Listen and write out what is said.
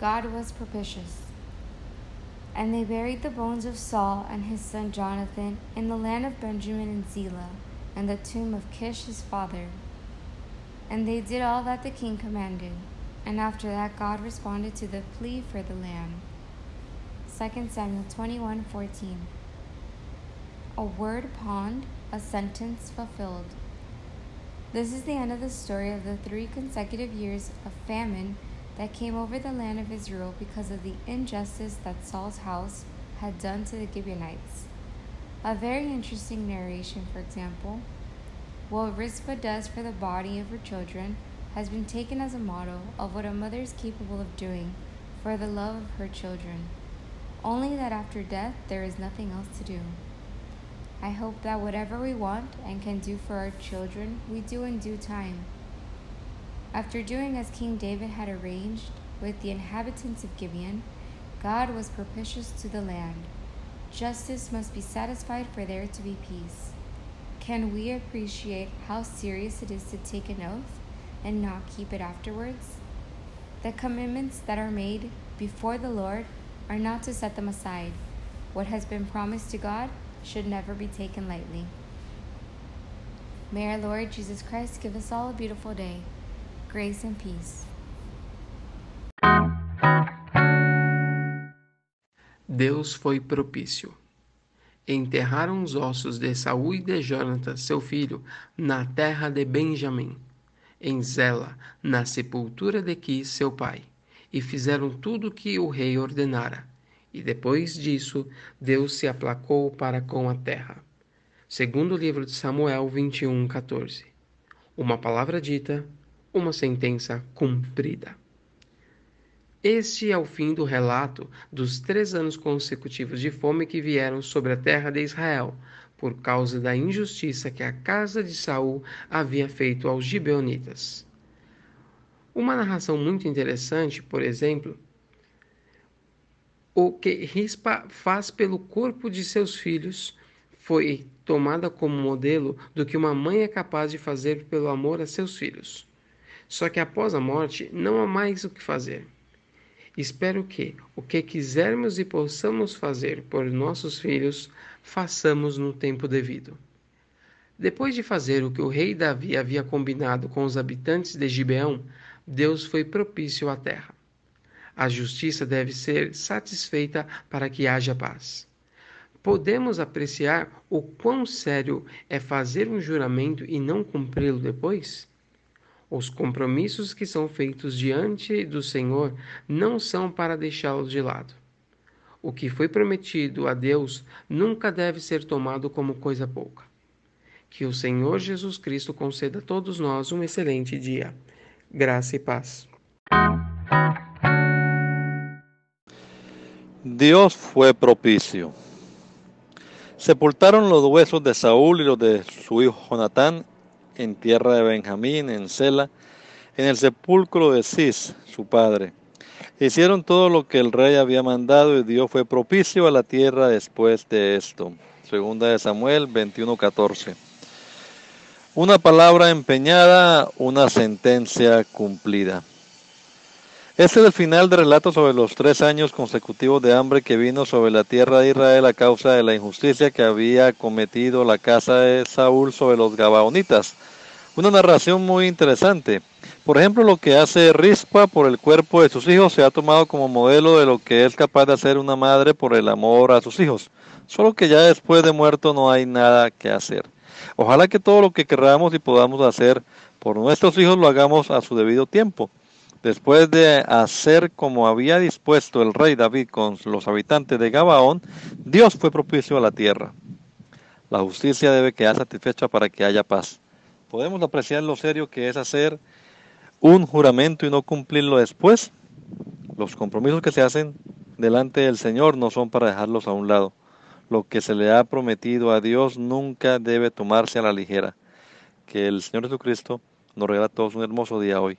God was propitious. And they buried the bones of Saul and his son Jonathan in the land of Benjamin and Zelah, and the tomb of Kish his father. And they did all that the king commanded. And after that, God responded to the plea for the land. 2 Samuel 21 14. A word pawned, a sentence fulfilled. This is the end of the story of the three consecutive years of famine that came over the land of Israel because of the injustice that Saul's house had done to the Gibeonites. A very interesting narration, for example. What Rizpah does for the body of her children has been taken as a model of what a mother is capable of doing for the love of her children. Only that after death there is nothing else to do. I hope that whatever we want and can do for our children, we do in due time. After doing as King David had arranged with the inhabitants of Gibeon, God was propitious to the land. Justice must be satisfied for there to be peace. Can we appreciate how serious it is to take an oath and not keep it afterwards? The commitments that are made before the Lord are not to set them aside. What has been promised to God should never be taken lightly. May our Lord Jesus Christ give us all a beautiful day. Grace and peace. Deus foi propício. Enterraram os ossos de Saul e de Jonatas, seu filho, na terra de Benjamim, em Zela, na sepultura de Quis, seu pai, e fizeram tudo o que o rei ordenara. E depois disso, Deus se aplacou para com a terra. Segundo o livro de Samuel 21, 14. Uma palavra dita, uma sentença cumprida. Este é o fim do relato dos três anos consecutivos de fome que vieram sobre a terra de Israel, por causa da injustiça que a casa de Saul havia feito aos gibeonitas. Uma narração muito interessante, por exemplo, o que Rispa faz pelo corpo de seus filhos foi tomada como modelo do que uma mãe é capaz de fazer pelo amor a seus filhos. Só que após a morte não há mais o que fazer. Espero que o que quisermos e possamos fazer por nossos filhos, façamos no tempo devido. Depois de fazer o que o rei Davi havia combinado com os habitantes de Gibeão, Deus foi propício à terra. A justiça deve ser satisfeita para que haja paz. Podemos apreciar o quão sério é fazer um juramento e não cumpri-lo depois? Os compromissos que são feitos diante do Senhor não são para deixá-los de lado. O que foi prometido a Deus nunca deve ser tomado como coisa pouca. Que o Senhor Jesus Cristo conceda a todos nós um excelente dia. Graça e paz. Dios fue propicio. Sepultaron los huesos de Saúl y los de su hijo Jonatán en tierra de Benjamín, en Sela, en el sepulcro de Cis, su padre. Hicieron todo lo que el rey había mandado y Dios fue propicio a la tierra después de esto. Segunda de Samuel 21:14. Una palabra empeñada, una sentencia cumplida. Este es el final del relato sobre los tres años consecutivos de hambre que vino sobre la tierra de Israel a causa de la injusticia que había cometido la casa de Saúl sobre los Gabaonitas. Una narración muy interesante. Por ejemplo, lo que hace Rispa por el cuerpo de sus hijos se ha tomado como modelo de lo que es capaz de hacer una madre por el amor a sus hijos. Solo que ya después de muerto no hay nada que hacer. Ojalá que todo lo que queramos y podamos hacer por nuestros hijos lo hagamos a su debido tiempo. Después de hacer como había dispuesto el rey David con los habitantes de Gabaón, Dios fue propicio a la tierra. La justicia debe quedar satisfecha para que haya paz. Podemos apreciar lo serio que es hacer un juramento y no cumplirlo después. Los compromisos que se hacen delante del Señor no son para dejarlos a un lado. Lo que se le ha prometido a Dios nunca debe tomarse a la ligera. Que el Señor Jesucristo nos regala a todos un hermoso día hoy.